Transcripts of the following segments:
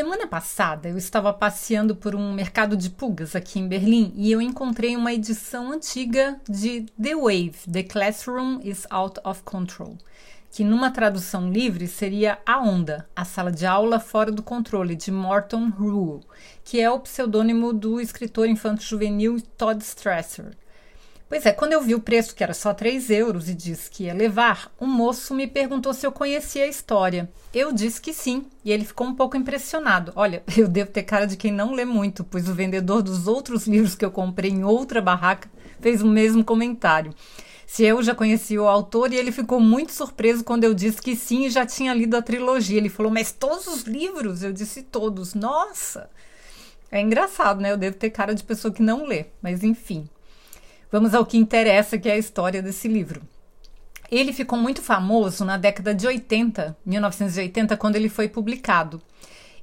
Semana passada eu estava passeando por um mercado de pulgas aqui em Berlim e eu encontrei uma edição antiga de The Wave, The Classroom is Out of Control, que numa tradução livre seria A Onda, a sala de aula fora do controle, de Morton Rule, que é o pseudônimo do escritor infanto-juvenil Todd Strasser. Pois é, quando eu vi o preço, que era só 3 euros, e disse que ia levar, o moço me perguntou se eu conhecia a história. Eu disse que sim, e ele ficou um pouco impressionado. Olha, eu devo ter cara de quem não lê muito, pois o vendedor dos outros livros que eu comprei em outra barraca fez o mesmo comentário. Se eu já conhecia o autor, e ele ficou muito surpreso quando eu disse que sim e já tinha lido a trilogia. Ele falou, mas todos os livros? Eu disse todos. Nossa! É engraçado, né? Eu devo ter cara de pessoa que não lê, mas enfim. Vamos ao que interessa, que é a história desse livro. Ele ficou muito famoso na década de 80, 1980, quando ele foi publicado.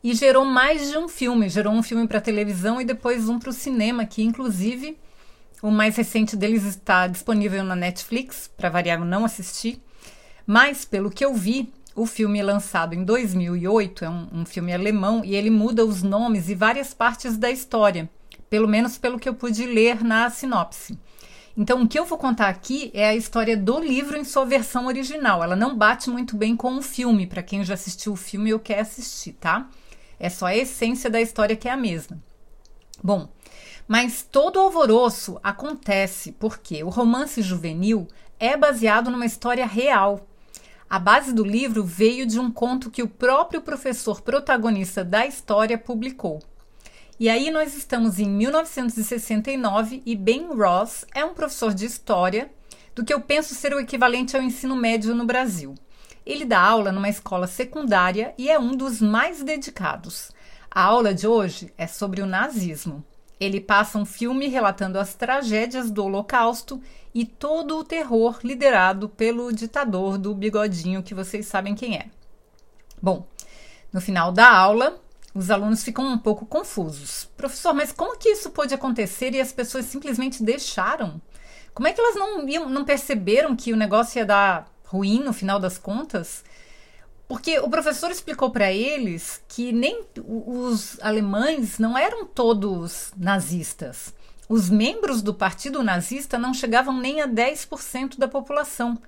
E gerou mais de um filme. Gerou um filme para televisão e depois um para o cinema, que inclusive o mais recente deles está disponível na Netflix, para variar eu não assistir. Mas, pelo que eu vi, o filme lançado em 2008 é um, um filme alemão e ele muda os nomes e várias partes da história, pelo menos pelo que eu pude ler na sinopse. Então, o que eu vou contar aqui é a história do livro em sua versão original. Ela não bate muito bem com o filme, para quem já assistiu o filme ou quer assistir, tá? É só a essência da história que é a mesma. Bom, mas todo o alvoroço acontece porque o romance juvenil é baseado numa história real. A base do livro veio de um conto que o próprio professor protagonista da história publicou. E aí nós estamos em 1969 e Ben Ross é um professor de história do que eu penso ser o equivalente ao ensino médio no Brasil. Ele dá aula numa escola secundária e é um dos mais dedicados. A aula de hoje é sobre o nazismo. Ele passa um filme relatando as tragédias do Holocausto e todo o terror liderado pelo ditador do bigodinho, que vocês sabem quem é. Bom, no final da aula, os alunos ficam um pouco confusos. Professor, mas como que isso pode acontecer e as pessoas simplesmente deixaram? Como é que elas não, não perceberam que o negócio ia dar ruim no final das contas? Porque o professor explicou para eles que nem os alemães não eram todos nazistas. Os membros do partido nazista não chegavam nem a 10% da população.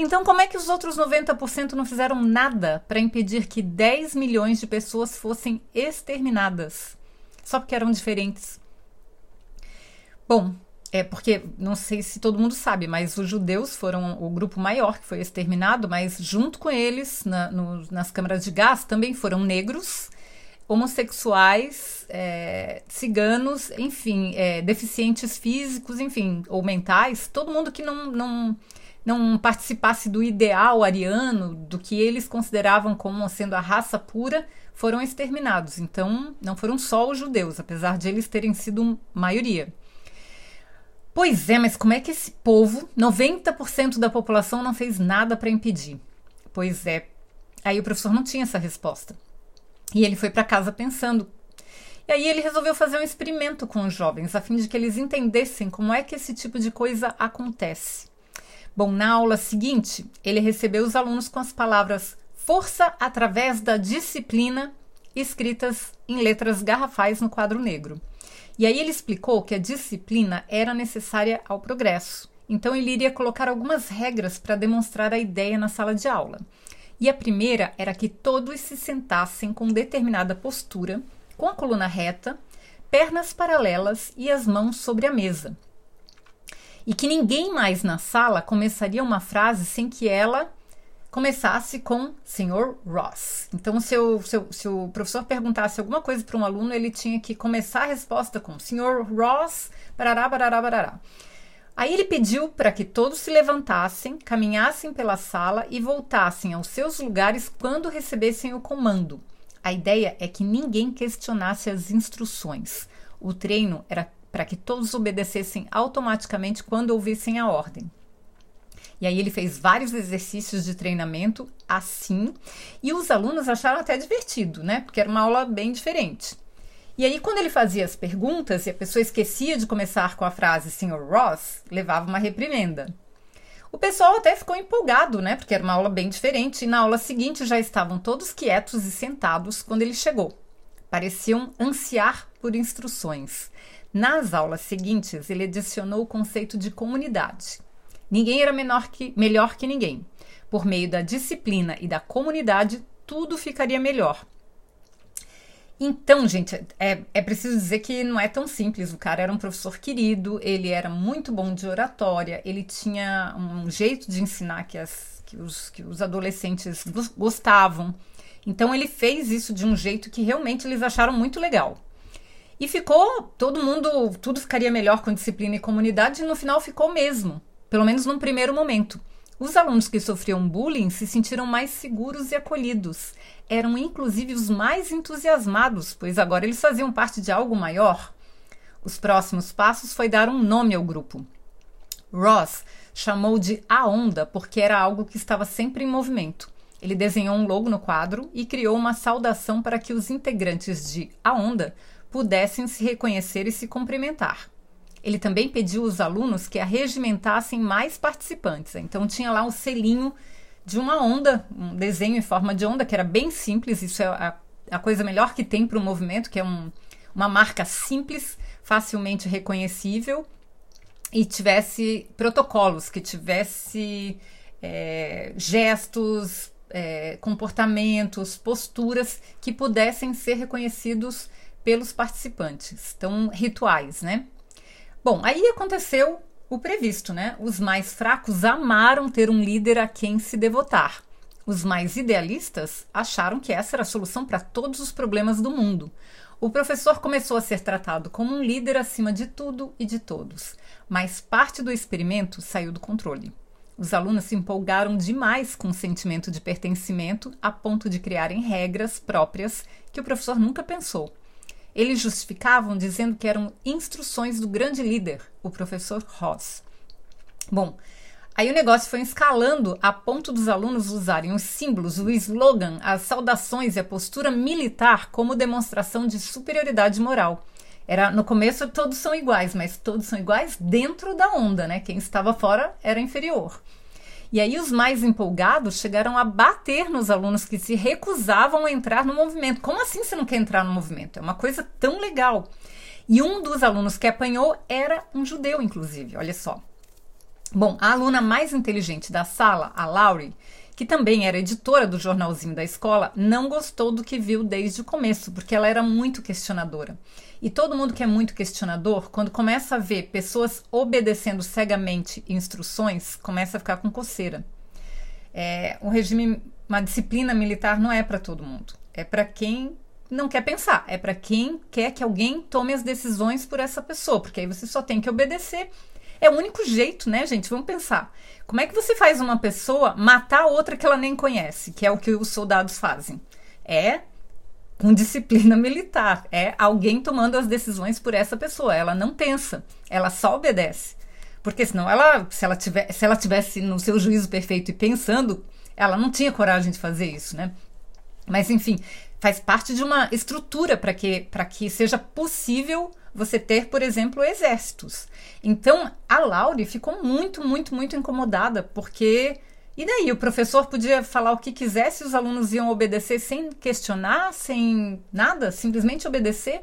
Então, como é que os outros 90% não fizeram nada para impedir que 10 milhões de pessoas fossem exterminadas? Só porque eram diferentes. Bom, é porque não sei se todo mundo sabe, mas os judeus foram o grupo maior que foi exterminado, mas junto com eles, na, no, nas câmaras de gás, também foram negros, homossexuais, é, ciganos, enfim, é, deficientes físicos, enfim, ou mentais, todo mundo que não, não não participasse do ideal ariano, do que eles consideravam como sendo a raça pura, foram exterminados. Então, não foram só os judeus, apesar de eles terem sido maioria. Pois é, mas como é que esse povo, 90% da população, não fez nada para impedir? Pois é. Aí o professor não tinha essa resposta. E ele foi para casa pensando. E aí ele resolveu fazer um experimento com os jovens, a fim de que eles entendessem como é que esse tipo de coisa acontece. Bom, na aula seguinte, ele recebeu os alunos com as palavras força através da disciplina escritas em letras garrafais no quadro negro. E aí ele explicou que a disciplina era necessária ao progresso. Então ele iria colocar algumas regras para demonstrar a ideia na sala de aula. E a primeira era que todos se sentassem com determinada postura, com a coluna reta, pernas paralelas e as mãos sobre a mesa e que ninguém mais na sala começaria uma frase sem que ela começasse com Sr. Ross. Então, se, eu, se, eu, se o professor perguntasse alguma coisa para um aluno, ele tinha que começar a resposta com Sr. Ross, barará, barará, barará. Aí ele pediu para que todos se levantassem, caminhassem pela sala e voltassem aos seus lugares quando recebessem o comando. A ideia é que ninguém questionasse as instruções. O treino era para que todos obedecessem automaticamente quando ouvissem a ordem. E aí ele fez vários exercícios de treinamento assim, e os alunos acharam até divertido, né? Porque era uma aula bem diferente. E aí, quando ele fazia as perguntas e a pessoa esquecia de começar com a frase Sr. Ross, levava uma reprimenda. O pessoal até ficou empolgado, né? Porque era uma aula bem diferente, e na aula seguinte já estavam todos quietos e sentados quando ele chegou. Pareciam ansiar por instruções. Nas aulas seguintes, ele adicionou o conceito de comunidade. Ninguém era menor que, melhor que ninguém. Por meio da disciplina e da comunidade, tudo ficaria melhor. Então, gente, é, é preciso dizer que não é tão simples. O cara era um professor querido, ele era muito bom de oratória, ele tinha um jeito de ensinar que, as, que, os, que os adolescentes gostavam. Então, ele fez isso de um jeito que realmente eles acharam muito legal. E ficou, todo mundo, tudo ficaria melhor com disciplina e comunidade, e no final ficou mesmo pelo menos num primeiro momento. Os alunos que sofriam bullying se sentiram mais seguros e acolhidos. Eram inclusive os mais entusiasmados, pois agora eles faziam parte de algo maior. Os próximos passos foi dar um nome ao grupo. Ross chamou de A Onda porque era algo que estava sempre em movimento. Ele desenhou um logo no quadro e criou uma saudação para que os integrantes de A Onda pudessem se reconhecer e se cumprimentar. Ele também pediu aos alunos que arregimentassem mais participantes. Então tinha lá um selinho de uma onda, um desenho em forma de onda, que era bem simples. Isso é a, a coisa melhor que tem para o movimento, que é um, uma marca simples, facilmente reconhecível e tivesse protocolos, que tivesse é, gestos, é, comportamentos, posturas que pudessem ser reconhecidos pelos participantes. Então, rituais, né? Bom, aí aconteceu o previsto, né? Os mais fracos amaram ter um líder a quem se devotar. Os mais idealistas acharam que essa era a solução para todos os problemas do mundo. O professor começou a ser tratado como um líder acima de tudo e de todos, mas parte do experimento saiu do controle. Os alunos se empolgaram demais com o sentimento de pertencimento a ponto de criarem regras próprias que o professor nunca pensou. Eles justificavam dizendo que eram instruções do grande líder, o professor Ross. Bom, aí o negócio foi escalando a ponto dos alunos usarem os símbolos, o slogan, as saudações e a postura militar como demonstração de superioridade moral. Era no começo todos são iguais, mas todos são iguais dentro da onda, né? Quem estava fora era inferior. E aí os mais empolgados chegaram a bater nos alunos que se recusavam a entrar no movimento. Como assim você não quer entrar no movimento? É uma coisa tão legal. E um dos alunos que apanhou era um judeu, inclusive. Olha só. Bom, a aluna mais inteligente da sala, a Laurie, que também era editora do jornalzinho da escola, não gostou do que viu desde o começo, porque ela era muito questionadora. E todo mundo que é muito questionador, quando começa a ver pessoas obedecendo cegamente instruções, começa a ficar com coceira. É, um regime, uma disciplina militar não é para todo mundo. É para quem não quer pensar, é para quem quer que alguém tome as decisões por essa pessoa, porque aí você só tem que obedecer. É o único jeito, né, gente? Vamos pensar. Como é que você faz uma pessoa matar outra que ela nem conhece, que é o que os soldados fazem? É com disciplina militar. É alguém tomando as decisões por essa pessoa. Ela não pensa, ela só obedece. Porque senão ela, se ela, tiver, se ela tivesse no seu juízo perfeito e pensando, ela não tinha coragem de fazer isso, né? Mas enfim, faz parte de uma estrutura para que, que seja possível você ter, por exemplo, exércitos. Então, a Laure ficou muito, muito, muito incomodada, porque e daí? O professor podia falar o que quisesse, os alunos iam obedecer sem questionar, sem nada, simplesmente obedecer.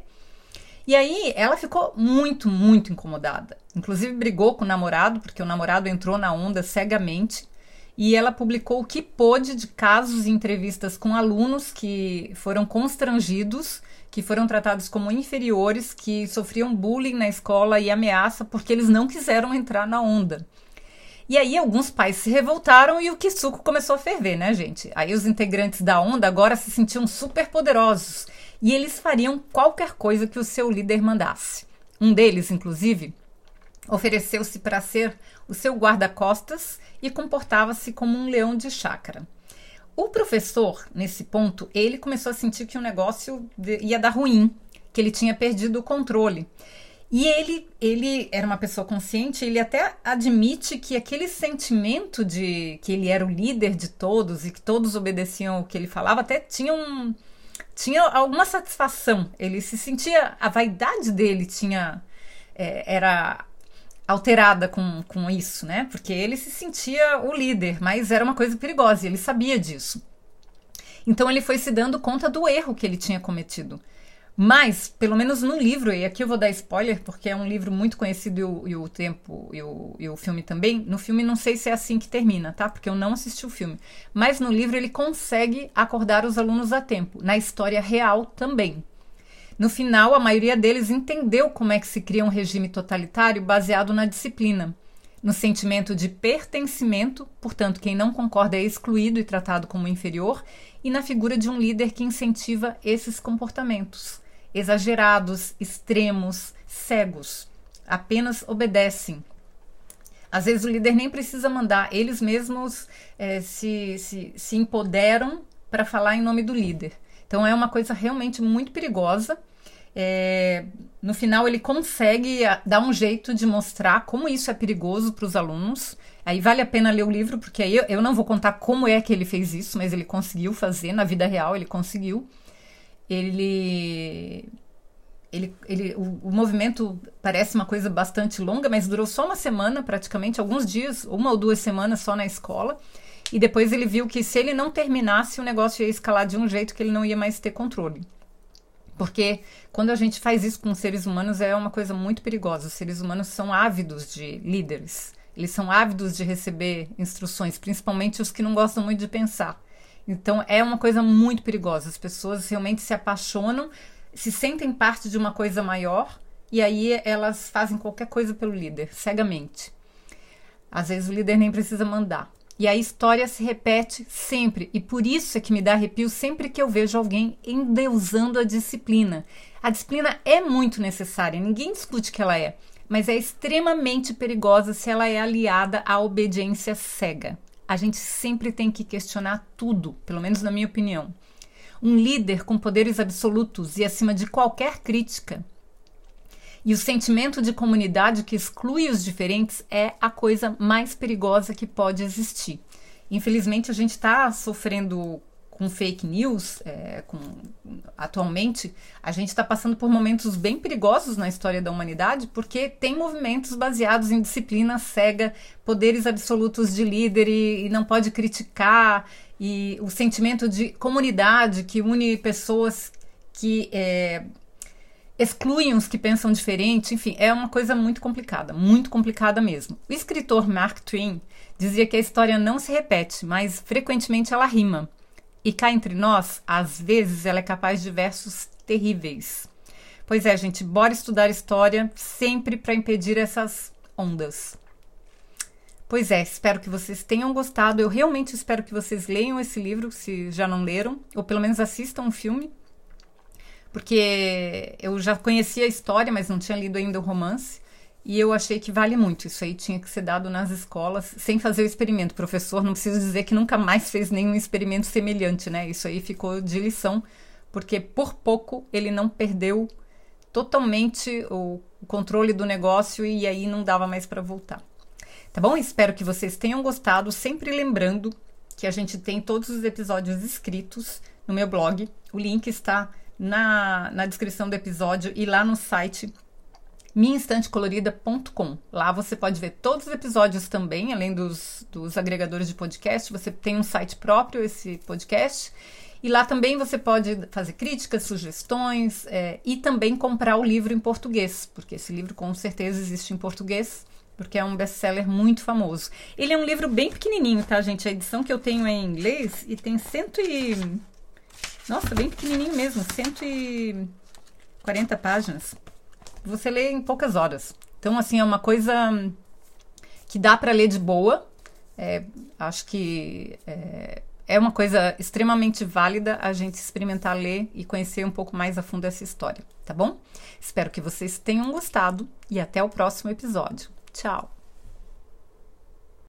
E aí ela ficou muito, muito incomodada. Inclusive brigou com o namorado, porque o namorado entrou na onda cegamente. E ela publicou o que pôde de casos e entrevistas com alunos que foram constrangidos, que foram tratados como inferiores, que sofriam bullying na escola e ameaça porque eles não quiseram entrar na onda. E aí alguns pais se revoltaram e o Kisuko começou a ferver, né, gente? Aí os integrantes da onda agora se sentiam super poderosos e eles fariam qualquer coisa que o seu líder mandasse. Um deles, inclusive, ofereceu-se para ser o seu guarda-costas e comportava-se como um leão de chácara. O professor, nesse ponto, ele começou a sentir que o negócio ia dar ruim, que ele tinha perdido o controle. E ele, ele era uma pessoa consciente, ele até admite que aquele sentimento de que ele era o líder de todos e que todos obedeciam o que ele falava, até tinha um, tinha alguma satisfação. Ele se sentia, a vaidade dele tinha é, era alterada com, com isso, né? Porque ele se sentia o líder, mas era uma coisa perigosa e ele sabia disso. Então ele foi se dando conta do erro que ele tinha cometido. Mas, pelo menos no livro, e aqui eu vou dar spoiler, porque é um livro muito conhecido e o, e o tempo e o, e o filme também. No filme não sei se é assim que termina, tá? Porque eu não assisti o filme. Mas no livro ele consegue acordar os alunos a tempo. Na história real também. No final, a maioria deles entendeu como é que se cria um regime totalitário baseado na disciplina, no sentimento de pertencimento, portanto, quem não concorda é excluído e tratado como inferior, e na figura de um líder que incentiva esses comportamentos exagerados, extremos, cegos. Apenas obedecem. Às vezes o líder nem precisa mandar, eles mesmos é, se, se, se empoderam para falar em nome do líder. Então é uma coisa realmente muito perigosa. É, no final ele consegue dar um jeito de mostrar como isso é perigoso para os alunos. Aí vale a pena ler o livro, porque aí eu, eu não vou contar como é que ele fez isso, mas ele conseguiu fazer na vida real, ele conseguiu ele ele, ele, o, o, movimento parece uma coisa bastante longa, mas durou só uma semana, praticamente, alguns dias, uma ou duas semanas só na escola. E depois ele viu que se ele não terminasse, o negócio ia escalar de um jeito que ele não ia mais ter controle. Porque quando a gente faz isso com seres humanos é uma coisa muito perigosa. Os seres humanos são ávidos de líderes. Eles são ávidos de receber instruções, principalmente os que não gostam muito de pensar. Então é uma coisa muito perigosa. As pessoas realmente se apaixonam, se sentem parte de uma coisa maior e aí elas fazem qualquer coisa pelo líder, cegamente. Às vezes o líder nem precisa mandar. E a história se repete sempre, e por isso é que me dá arrepio sempre que eu vejo alguém endeusando a disciplina. A disciplina é muito necessária, ninguém discute que ela é, mas é extremamente perigosa se ela é aliada à obediência cega a gente sempre tem que questionar tudo, pelo menos na minha opinião. Um líder com poderes absolutos e acima de qualquer crítica. E o sentimento de comunidade que exclui os diferentes é a coisa mais perigosa que pode existir. Infelizmente, a gente está sofrendo com fake news, é, com, atualmente, a gente está passando por momentos bem perigosos na história da humanidade, porque tem movimentos baseados em disciplina cega, poderes absolutos de líder e, e não pode criticar, e o sentimento de comunidade que une pessoas que é, excluem os que pensam diferente, enfim, é uma coisa muito complicada, muito complicada mesmo. O escritor Mark Twain dizia que a história não se repete, mas frequentemente ela rima. E cá entre nós, às vezes ela é capaz de versos terríveis. Pois é, gente, bora estudar história sempre para impedir essas ondas. Pois é, espero que vocês tenham gostado. Eu realmente espero que vocês leiam esse livro, se já não leram, ou pelo menos assistam o um filme, porque eu já conhecia a história, mas não tinha lido ainda o romance. E eu achei que vale muito. Isso aí tinha que ser dado nas escolas, sem fazer o experimento. Professor não precisa dizer que nunca mais fez nenhum experimento semelhante, né? Isso aí ficou de lição, porque por pouco ele não perdeu totalmente o controle do negócio e aí não dava mais para voltar. Tá bom? Espero que vocês tenham gostado. Sempre lembrando que a gente tem todos os episódios escritos no meu blog. O link está na, na descrição do episódio e lá no site minhainstantecolorida.com. Lá você pode ver todos os episódios também, além dos, dos agregadores de podcast. Você tem um site próprio, esse podcast. E lá também você pode fazer críticas, sugestões é, e também comprar o livro em português, porque esse livro com certeza existe em português, porque é um best-seller muito famoso. Ele é um livro bem pequenininho, tá, gente? A edição que eu tenho é em inglês e tem cento e... Nossa, bem pequenininho mesmo, 140 páginas você lê em poucas horas. Então, assim, é uma coisa que dá para ler de boa. É, acho que é, é uma coisa extremamente válida a gente experimentar ler e conhecer um pouco mais a fundo essa história, tá bom? Espero que vocês tenham gostado e até o próximo episódio. Tchau!